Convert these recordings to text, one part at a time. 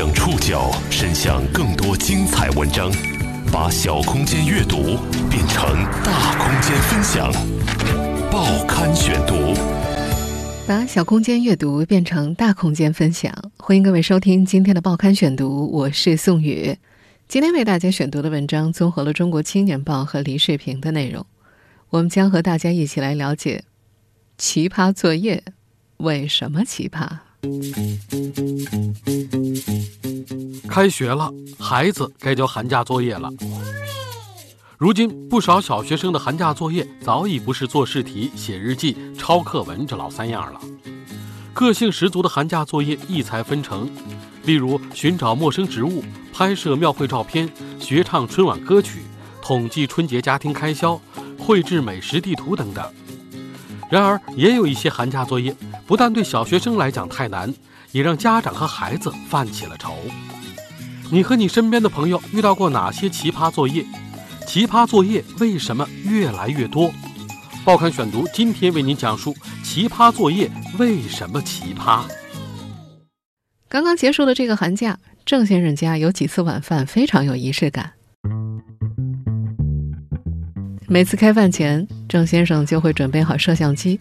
将触角伸向更多精彩文章，把小空间阅读变成大空间分享。报刊选读，把小空间阅读变成大空间分享。欢迎各位收听今天的报刊选读，我是宋宇。今天为大家选读的文章综合了《中国青年报》和李世平的内容，我们将和大家一起来了解奇葩作业为什么奇葩。开学了，孩子该交寒假作业了。如今，不少小学生的寒假作业早已不是做试题、写日记、抄课文这老三样了。个性十足的寒假作业异彩纷呈，例如寻找陌生植物、拍摄庙会照片、学唱春晚歌曲、统计春节家庭开销、绘制美食地图等等。然而，也有一些寒假作业不但对小学生来讲太难，也让家长和孩子犯起了愁。你和你身边的朋友遇到过哪些奇葩作业？奇葩作业为什么越来越多？报刊选读今天为您讲述奇葩作业为什么奇葩。刚刚结束的这个寒假，郑先生家有几次晚饭非常有仪式感。每次开饭前，郑先生就会准备好摄像机，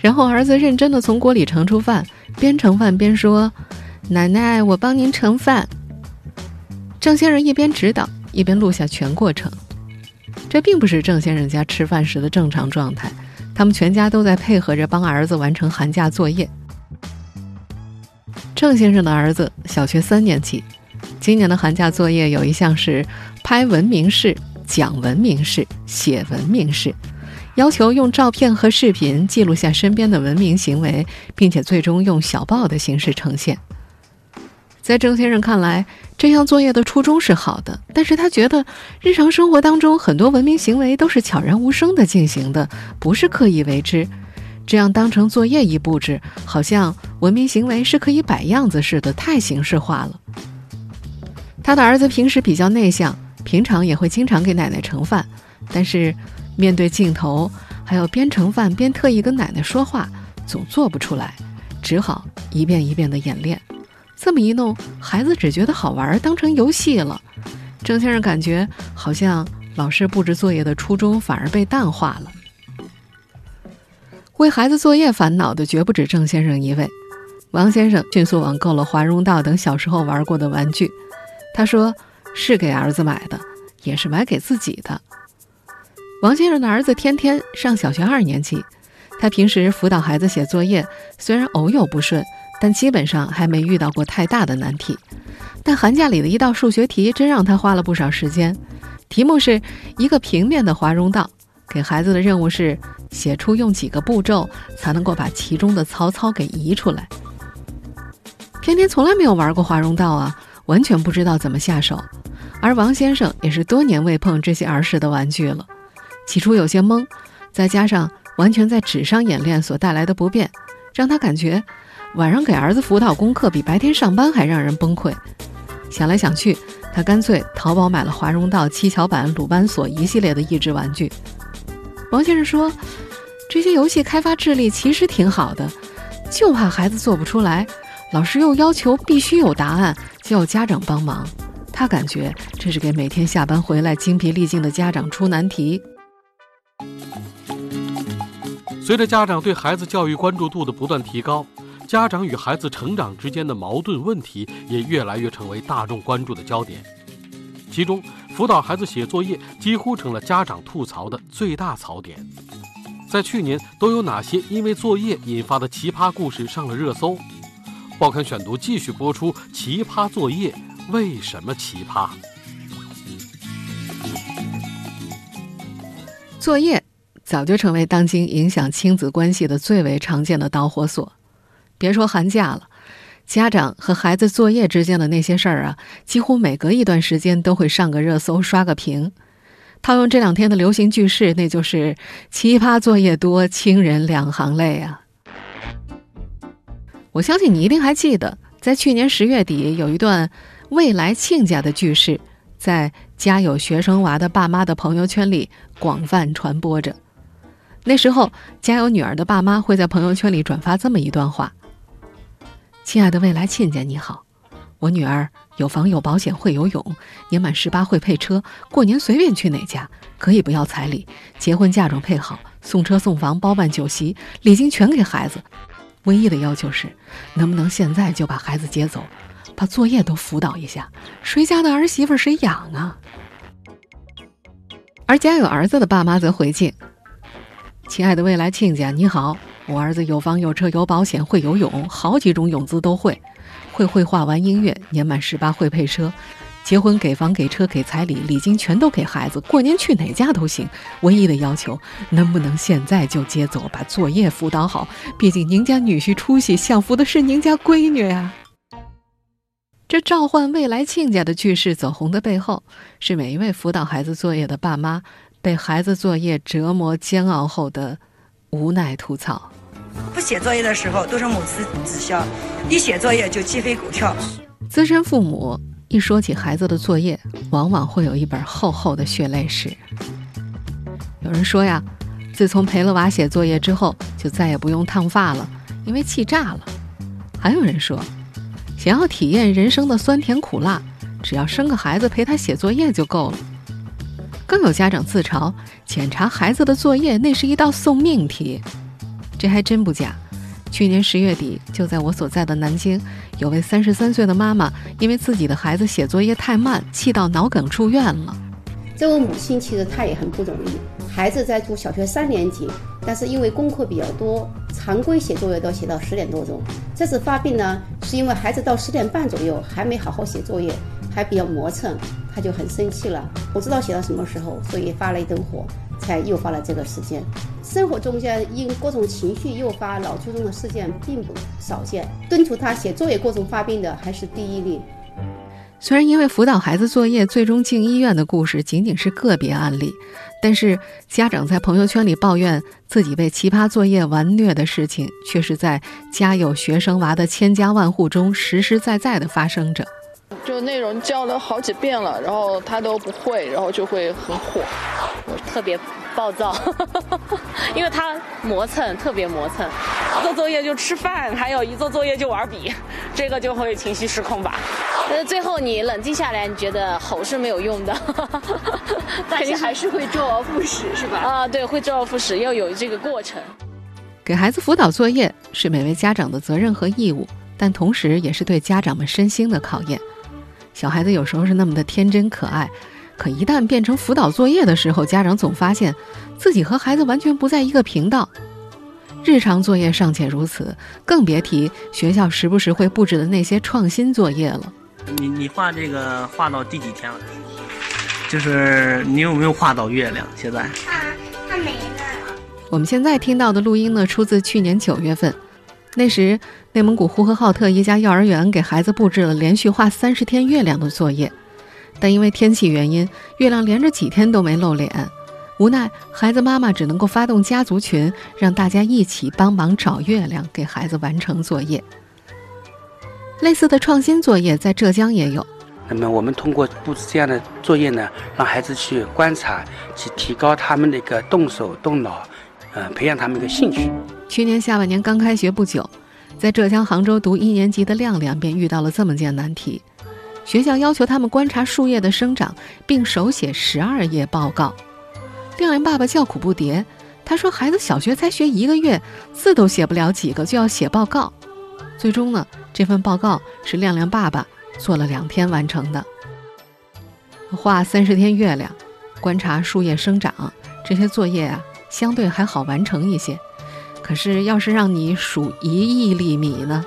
然后儿子认真的从锅里盛出饭，边盛饭边说：“奶奶，我帮您盛饭。”郑先生一边指导，一边录下全过程。这并不是郑先生家吃饭时的正常状态，他们全家都在配合着帮儿子完成寒假作业。郑先生的儿子小学三年级，今年的寒假作业有一项是拍文明事。讲文明事，写文明事，要求用照片和视频记录下身边的文明行为，并且最终用小报的形式呈现。在郑先生看来，这项作业的初衷是好的，但是他觉得日常生活当中很多文明行为都是悄然无声的进行的，不是刻意为之。这样当成作业一布置，好像文明行为是可以摆样子似的，太形式化了。他的儿子平时比较内向。平常也会经常给奶奶盛饭，但是面对镜头，还要边盛饭边特意跟奶奶说话，总做不出来，只好一遍一遍的演练。这么一弄，孩子只觉得好玩，当成游戏了。郑先生感觉好像老师布置作业的初衷反而被淡化了。为孩子作业烦恼的绝不止郑先生一位，王先生迅速网购了华容道等小时候玩过的玩具，他说。是给儿子买的，也是买给自己的。王先生的儿子天天上小学二年级，他平时辅导孩子写作业，虽然偶有不顺，但基本上还没遇到过太大的难题。但寒假里的一道数学题真让他花了不少时间。题目是一个平面的华容道，给孩子的任务是写出用几个步骤才能够把其中的曹操给移出来。天天从来没有玩过华容道啊，完全不知道怎么下手。而王先生也是多年未碰这些儿时的玩具了，起初有些懵，再加上完全在纸上演练所带来的不便，让他感觉晚上给儿子辅导功课比白天上班还让人崩溃。想来想去，他干脆淘宝买了华容道、七巧板、鲁班锁一系列的益智玩具。王先生说：“这些游戏开发智力其实挺好的，就怕孩子做不出来，老师又要求必须有答案，就要家长帮忙。”他感觉这是给每天下班回来精疲力尽的家长出难题。随着家长对孩子教育关注度的不断提高，家长与孩子成长之间的矛盾问题也越来越成为大众关注的焦点。其中，辅导孩子写作业几乎成了家长吐槽的最大槽点。在去年，都有哪些因为作业引发的奇葩故事上了热搜？报刊选读继续播出奇葩作业。为什么奇葩？作业早就成为当今影响亲子关系的最为常见的导火索。别说寒假了，家长和孩子作业之间的那些事儿啊，几乎每隔一段时间都会上个热搜、刷个屏。套用这两天的流行句式，那就是“奇葩作业多，亲人两行泪”啊！我相信你一定还记得，在去年十月底有一段。未来亲家的句式，在家有学生娃的爸妈的朋友圈里广泛传播着。那时候，家有女儿的爸妈会在朋友圈里转发这么一段话：“亲爱的未来亲家，你好，我女儿有房有保险会游泳，年满十八会配车，过年随便去哪家，可以不要彩礼，结婚嫁妆配好，送车送房包办酒席，礼金全给孩子。唯一的要求是，能不能现在就把孩子接走，把作业都辅导一下？谁家的儿媳妇谁养啊？而家有儿子的爸妈则回敬：“亲爱的未来亲家，你好，我儿子有房有车有保险会游泳，好几种泳姿都会。”会绘画玩音乐，年满十八会配车，结婚给房给车给彩礼，礼金全都给孩子，过年去哪家都行。唯一的要求，能不能现在就接走，把作业辅导好？毕竟您家女婿出息，享福的是您家闺女啊。这召唤未来亲家的句式走红的背后，是每一位辅导孩子作业的爸妈被孩子作业折磨煎熬后的无奈吐槽。不写作业的时候都是母慈子孝，一写作业就鸡飞狗跳。资深父母一说起孩子的作业，往往会有一本厚厚的血泪史。有人说呀，自从陪了娃写作业之后，就再也不用烫发了，因为气炸了。还有人说，想要体验人生的酸甜苦辣，只要生个孩子陪他写作业就够了。更有家长自嘲，检查孩子的作业那是一道送命题。这还真不假，去年十月底，就在我所在的南京，有位三十三岁的妈妈，因为自己的孩子写作业太慢，气到脑梗住院了。这位母亲其实她也很不容易，孩子在读小学三年级，但是因为功课比较多，常规写作业都写到十点多钟。这次发病呢，是因为孩子到十点半左右还没好好写作业，还比较磨蹭，他就很生气了，不知道写到什么时候，所以发了一顿火。才诱发了这个事件。生活中间因各种情绪诱发脑卒中的事件并不少见。敦促他写作业过程发病的还是第一例。虽然因为辅导孩子作业最终进医院的故事仅仅是个别案例，但是家长在朋友圈里抱怨自己被奇葩作业玩虐的事情，却是在家有学生娃的千家万户中实实在在的发生着。就内容教了好几遍了，然后他都不会，然后就会很火。我特别暴躁，因为他磨蹭，特别磨蹭。做作业就吃饭，还有一做作业就玩笔，这个就会情绪失控吧。但是最后你冷静下来，你觉得吼是没有用的，但是还是会周而复始，是吧？啊，对，会周而复始，要有这个过程。给孩子辅导作业是每位家长的责任和义务，但同时也是对家长们身心的考验。小孩子有时候是那么的天真可爱，可一旦变成辅导作业的时候，家长总发现自己和孩子完全不在一个频道。日常作业尚且如此，更别提学校时不时会布置的那些创新作业了。你你画这个画到第几天了？就是你有没有画到月亮？现在？画画没了。我们现在听到的录音呢，出自去年九月份。那时，内蒙古呼和浩特一家幼儿园给孩子布置了连续画三十天月亮的作业，但因为天气原因，月亮连着几天都没露脸。无奈，孩子妈妈只能够发动家族群，让大家一起帮忙找月亮，给孩子完成作业。类似的创新作业在浙江也有。那么，我们通过布置这样的作业呢，让孩子去观察，去提高他们的一个动手动脑。呃，培养他们的兴趣。去年下半年刚开学不久，在浙江杭州读一年级的亮亮便遇到了这么件难题：学校要求他们观察树叶的生长，并手写十二页报告。亮亮爸爸叫苦不迭，他说：“孩子小学才学一个月，字都写不了几个，就要写报告。”最终呢，这份报告是亮亮爸爸做了两天完成的。画三十天月亮，观察树叶生长，这些作业啊。相对还好完成一些，可是要是让你数一亿粒米呢？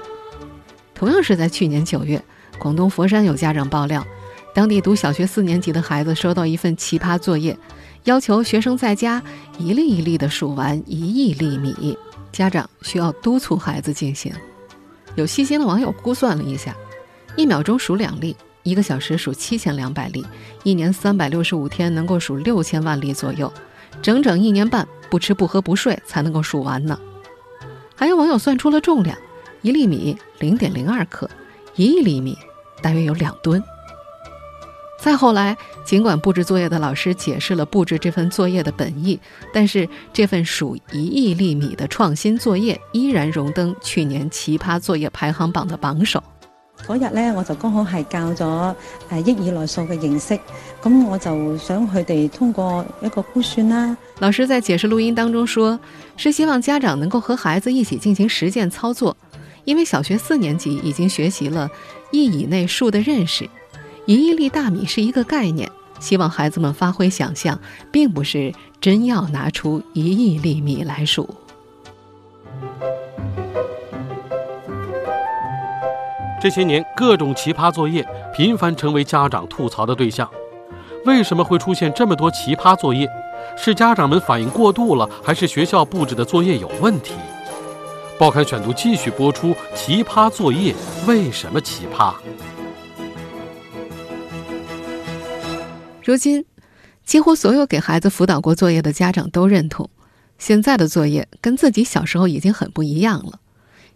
同样是在去年九月，广东佛山有家长爆料，当地读小学四年级的孩子收到一份奇葩作业，要求学生在家一粒一粒地数完一亿粒米，家长需要督促孩子进行。有细心的网友估算了一下，一秒钟数两粒，一个小时数七千两百粒，一年三百六十五天能够数六千万粒左右。整整一年半不吃不喝不睡才能够数完呢。还有网友算出了重量，一粒米零点零二克，一亿粒米大约有两吨。再后来，尽管布置作业的老师解释了布置这份作业的本意，但是这份数一亿粒米的创新作业依然荣登去年奇葩作业排行榜的榜首。嗰日咧，我就剛好係教咗誒億以來數嘅認識，咁我就想佢哋通過一個估算啦。老師在解釋錄音當中說，是希望家長能夠和孩子一起進行實踐操作，因為小學四年級已經學習了亿以内数的认识，一亿粒大米是一个概念，希望孩子们发挥想象，并不是真要拿出一亿粒米来数。这些年，各种奇葩作业频繁成为家长吐槽的对象。为什么会出现这么多奇葩作业？是家长们反应过度了，还是学校布置的作业有问题？报刊选读继续播出：奇葩作业为什么奇葩？如今，几乎所有给孩子辅导过作业的家长都认同，现在的作业跟自己小时候已经很不一样了。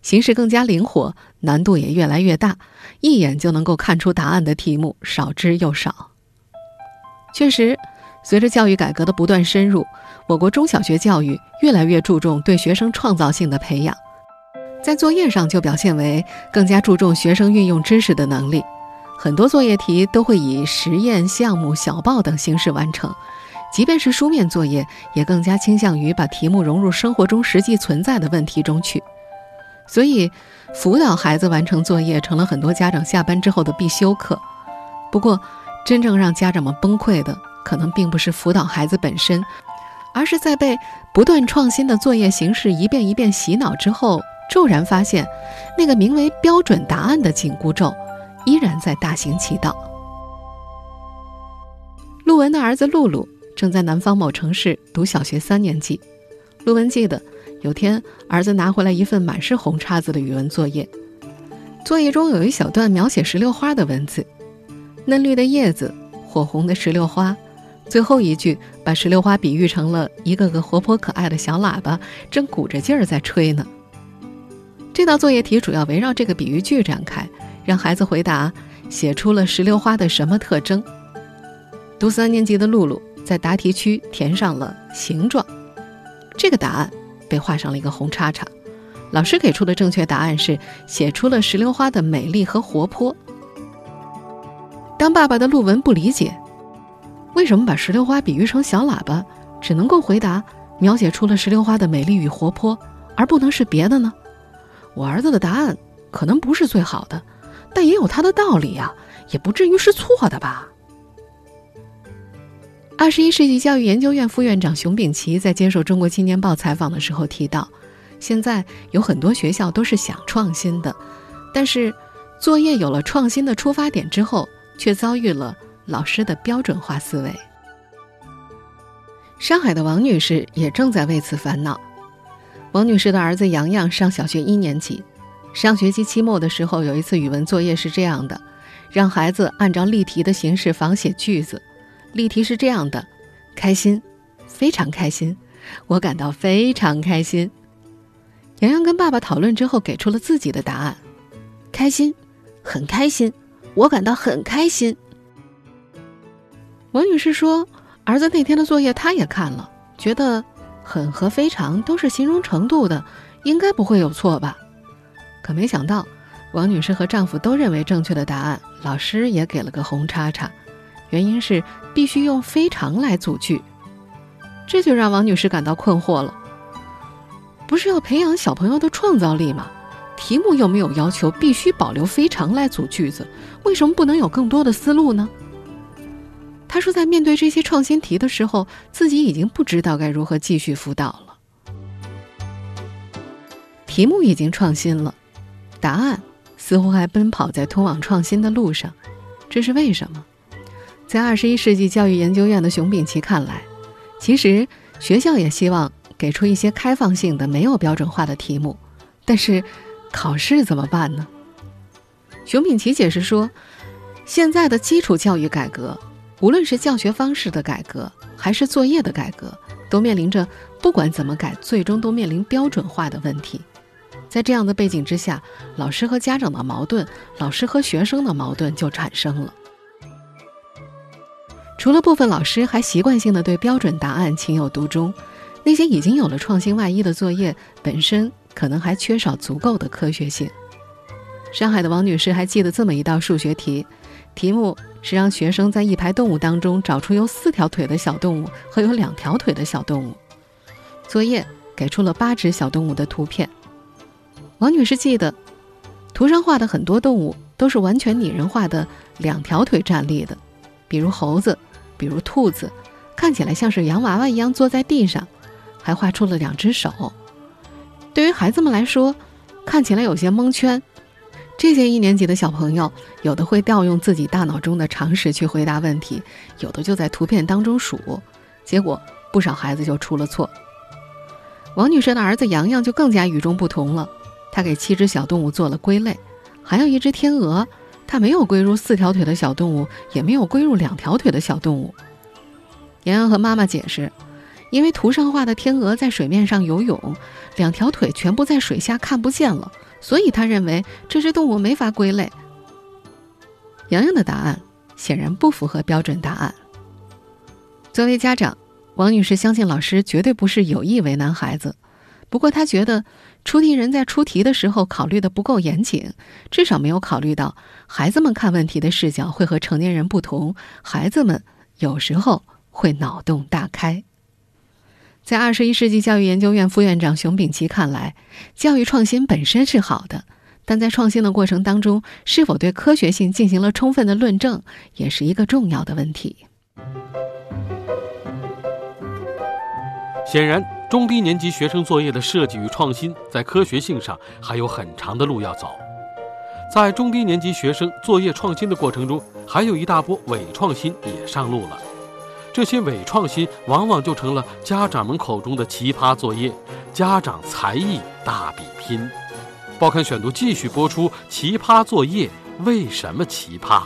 形式更加灵活，难度也越来越大，一眼就能够看出答案的题目少之又少。确实，随着教育改革的不断深入，我国中小学教育越来越注重对学生创造性的培养，在作业上就表现为更加注重学生运用知识的能力。很多作业题都会以实验项目、小报等形式完成，即便是书面作业，也更加倾向于把题目融入生活中实际存在的问题中去。所以，辅导孩子完成作业成了很多家长下班之后的必修课。不过，真正让家长们崩溃的，可能并不是辅导孩子本身，而是在被不断创新的作业形式一遍一遍洗脑之后，骤然发现，那个名为“标准答案的紧箍咒，依然在大行其道。陆文的儿子露露正在南方某城市读小学三年级。陆文记得。有天，儿子拿回来一份满是红叉子的语文作业。作业中有一小段描写石榴花的文字，嫩绿的叶子，火红的石榴花。最后一句把石榴花比喻成了一个个活泼可爱的小喇叭，正鼓着劲儿在吹呢。这道作业题主要围绕这个比喻句展开，让孩子回答写出了石榴花的什么特征。读三年级的露露在答题区填上了形状，这个答案。被画上了一个红叉叉，老师给出的正确答案是写出了石榴花的美丽和活泼。当爸爸的陆文不理解，为什么把石榴花比喻成小喇叭，只能够回答描写出了石榴花的美丽与活泼，而不能是别的呢？我儿子的答案可能不是最好的，但也有他的道理呀，也不至于是错的吧。二十一世纪教育研究院副院长熊丙奇在接受《中国青年报》采访的时候提到，现在有很多学校都是想创新的，但是作业有了创新的出发点之后，却遭遇了老师的标准化思维。上海的王女士也正在为此烦恼。王女士的儿子洋洋上小学一年级，上学期期末的时候，有一次语文作业是这样的，让孩子按照例题的形式仿写句子。例题是这样的：开心，非常开心，我感到非常开心。洋洋跟爸爸讨论之后，给出了自己的答案：开心，很开心，我感到很开心。王女士说，儿子那天的作业她也看了，觉得很和非常都是形容程度的，应该不会有错吧？可没想到，王女士和丈夫都认为正确的答案，老师也给了个红叉叉。原因是必须用非常来组句，这就让王女士感到困惑了。不是要培养小朋友的创造力吗？题目又没有要求必须保留非常来组句子，为什么不能有更多的思路呢？他说，在面对这些创新题的时候，自己已经不知道该如何继续辅导了。题目已经创新了，答案似乎还奔跑在通往创新的路上，这是为什么？在二十一世纪教育研究院的熊丙奇看来，其实学校也希望给出一些开放性的、没有标准化的题目，但是考试怎么办呢？熊丙奇解释说，现在的基础教育改革，无论是教学方式的改革，还是作业的改革，都面临着不管怎么改，最终都面临标准化的问题。在这样的背景之下，老师和家长的矛盾，老师和学生的矛盾就产生了。除了部分老师还习惯性的对标准答案情有独钟，那些已经有了创新外衣的作业本身可能还缺少足够的科学性。上海的王女士还记得这么一道数学题，题目是让学生在一排动物当中找出有四条腿的小动物和有两条腿的小动物。作业给出了八只小动物的图片。王女士记得，图上画的很多动物都是完全拟人化的两条腿站立的，比如猴子，比如兔子，看起来像是洋娃娃一样坐在地上，还画出了两只手。对于孩子们来说，看起来有些蒙圈。这些一年级的小朋友，有的会调用自己大脑中的常识去回答问题，有的就在图片当中数，结果不少孩子就出了错。王女士的儿子洋洋就更加与众不同了，他给七只小动物做了归类，还有一只天鹅，它没有归入四条腿的小动物，也没有归入两条腿的小动物。洋洋和妈妈解释，因为图上画的天鹅在水面上游泳，两条腿全部在水下看不见了。所以他认为这只动物没法归类。洋洋的答案显然不符合标准答案。作为家长，王女士相信老师绝对不是有意为难孩子。不过她觉得出题人在出题的时候考虑的不够严谨，至少没有考虑到孩子们看问题的视角会和成年人不同，孩子们有时候会脑洞大开。在二十一世纪教育研究院副院长熊丙奇看来，教育创新本身是好的，但在创新的过程当中，是否对科学性进行了充分的论证，也是一个重要的问题。显然，中低年级学生作业的设计与创新，在科学性上还有很长的路要走。在中低年级学生作业创新的过程中，还有一大波伪创新也上路了。这些伪创新往往就成了家长们口中的奇葩作业，家长才艺大比拼。报刊选读继续播出：奇葩作业为什么奇葩？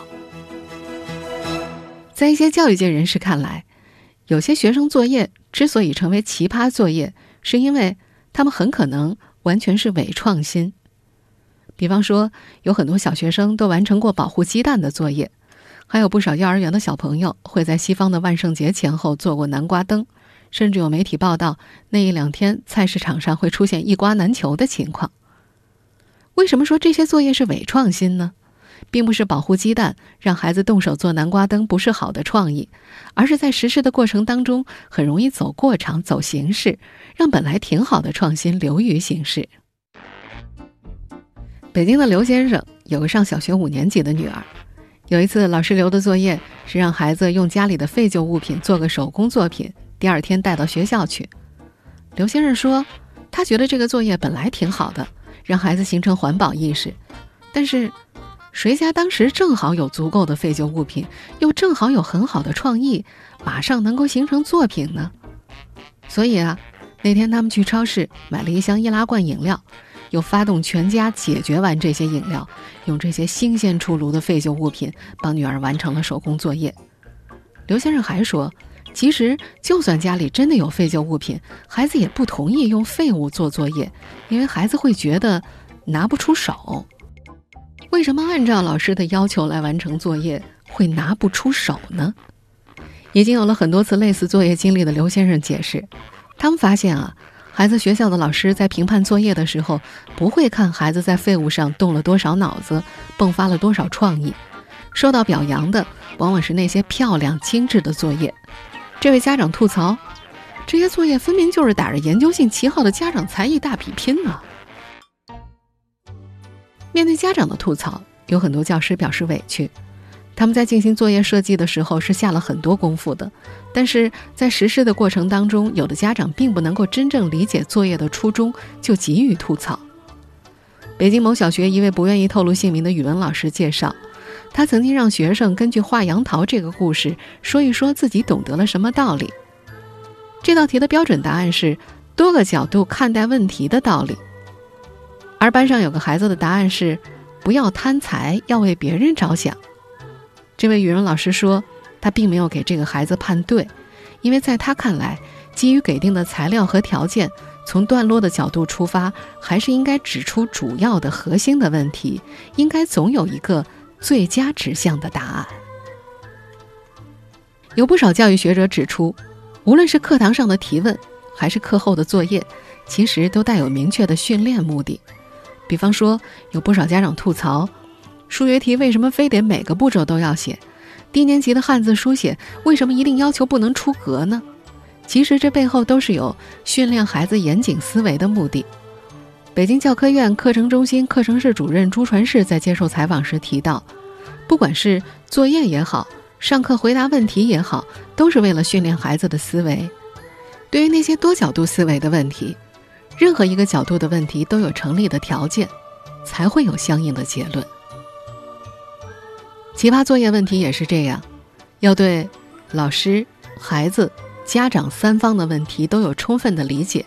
在一些教育界人士看来，有些学生作业之所以成为奇葩作业，是因为他们很可能完全是伪创新。比方说，有很多小学生都完成过保护鸡蛋的作业。还有不少幼儿园的小朋友会在西方的万圣节前后做过南瓜灯，甚至有媒体报道那一两天菜市场上会出现一瓜难求的情况。为什么说这些作业是伪创新呢？并不是保护鸡蛋让孩子动手做南瓜灯不是好的创意，而是在实施的过程当中很容易走过场、走形式，让本来挺好的创新流于形式。北京的刘先生有个上小学五年级的女儿。有一次，老师留的作业是让孩子用家里的废旧物品做个手工作品，第二天带到学校去。刘先生说，他觉得这个作业本来挺好的，让孩子形成环保意识。但是，谁家当时正好有足够的废旧物品，又正好有很好的创意，马上能够形成作品呢？所以啊，那天他们去超市买了一箱易拉罐饮料。又发动全家解决完这些饮料，用这些新鲜出炉的废旧物品帮女儿完成了手工作业。刘先生还说，其实就算家里真的有废旧物品，孩子也不同意用废物做作业，因为孩子会觉得拿不出手。为什么按照老师的要求来完成作业会拿不出手呢？已经有了很多次类似作业经历的刘先生解释，他们发现啊。孩子学校的老师在评判作业的时候，不会看孩子在废物上动了多少脑子，迸发了多少创意。受到表扬的往往是那些漂亮精致的作业。这位家长吐槽，这些作业分明就是打着研究性旗号的家长才艺大比拼呢。面对家长的吐槽，有很多教师表示委屈。他们在进行作业设计的时候是下了很多功夫的，但是在实施的过程当中，有的家长并不能够真正理解作业的初衷，就急于吐槽。北京某小学一位不愿意透露姓名的语文老师介绍，他曾经让学生根据画杨桃这个故事说一说自己懂得了什么道理。这道题的标准答案是多个角度看待问题的道理，而班上有个孩子的答案是不要贪财，要为别人着想。这位语文老师说，他并没有给这个孩子判对，因为在他看来，基于给定的材料和条件，从段落的角度出发，还是应该指出主要的核心的问题，应该总有一个最佳指向的答案。有不少教育学者指出，无论是课堂上的提问，还是课后的作业，其实都带有明确的训练目的。比方说，有不少家长吐槽，数学题为什么非得每个步骤都要写？低年级的汉字书写为什么一定要求不能出格呢？其实这背后都是有训练孩子严谨思维的目的。北京教科院课程中心课程室主任朱传世在接受采访时提到，不管是作业也好，上课回答问题也好，都是为了训练孩子的思维。对于那些多角度思维的问题，任何一个角度的问题都有成立的条件，才会有相应的结论。奇葩作业问题也是这样，要对老师、孩子、家长三方的问题都有充分的理解。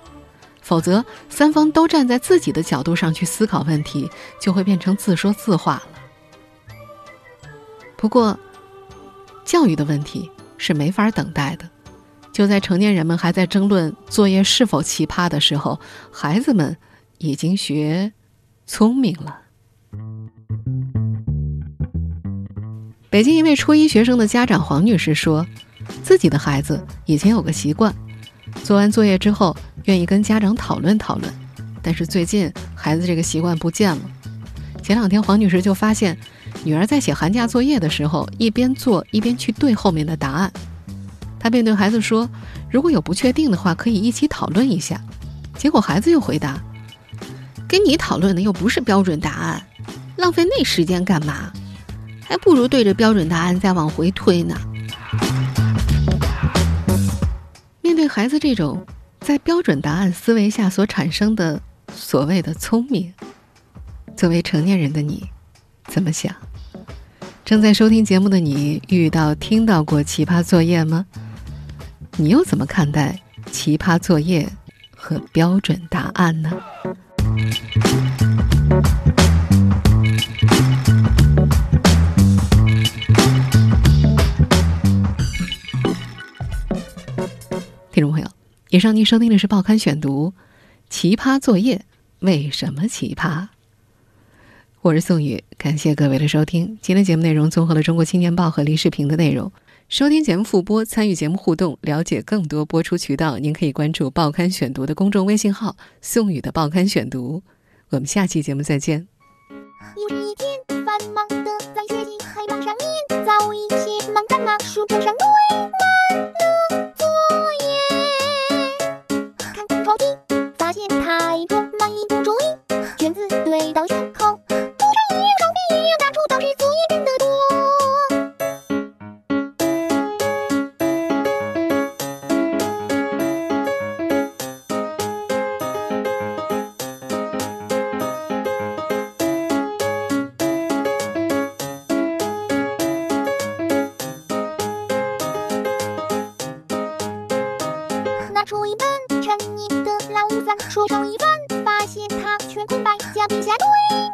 否则，三方都站在自己的角度上去思考问题，就会变成自说自话了。不过，教育的问题是没法等待的。就在成年人们还在争论作业是否奇葩的时候，孩子们已经学聪明了。北京一位初一学生的家长黄女士说，自己的孩子以前有个习惯。做完作业之后，愿意跟家长讨论讨论，但是最近孩子这个习惯不见了。前两天黄女士就发现，女儿在写寒假作业的时候，一边做一边去对后面的答案。她便对孩子说：“如果有不确定的话，可以一起讨论一下。”结果孩子又回答：“跟你讨论的又不是标准答案，浪费那时间干嘛？还不如对着标准答案再往回推呢。”面对孩子这种在标准答案思维下所产生的所谓的聪明，作为成年人的你怎么想？正在收听节目的你遇到听到过奇葩作业吗？你又怎么看待奇葩作业和标准答案呢？以上您收听的是《报刊选读》，奇葩作业为什么奇葩？我是宋宇，感谢各位的收听。今天节目内容综合了《中国青年报》和《离视频》的内容。收听节目复播，参与节目互动，了解更多播出渠道，您可以关注《报刊选读》的公众微信号“宋宇的报刊选读”。我们下期节目再见。又是一天繁忙的在学习海报上面，早已写满在那书本上堆拿出一本陈年的老三，说上一半，发现它全空白，夹笔下堆。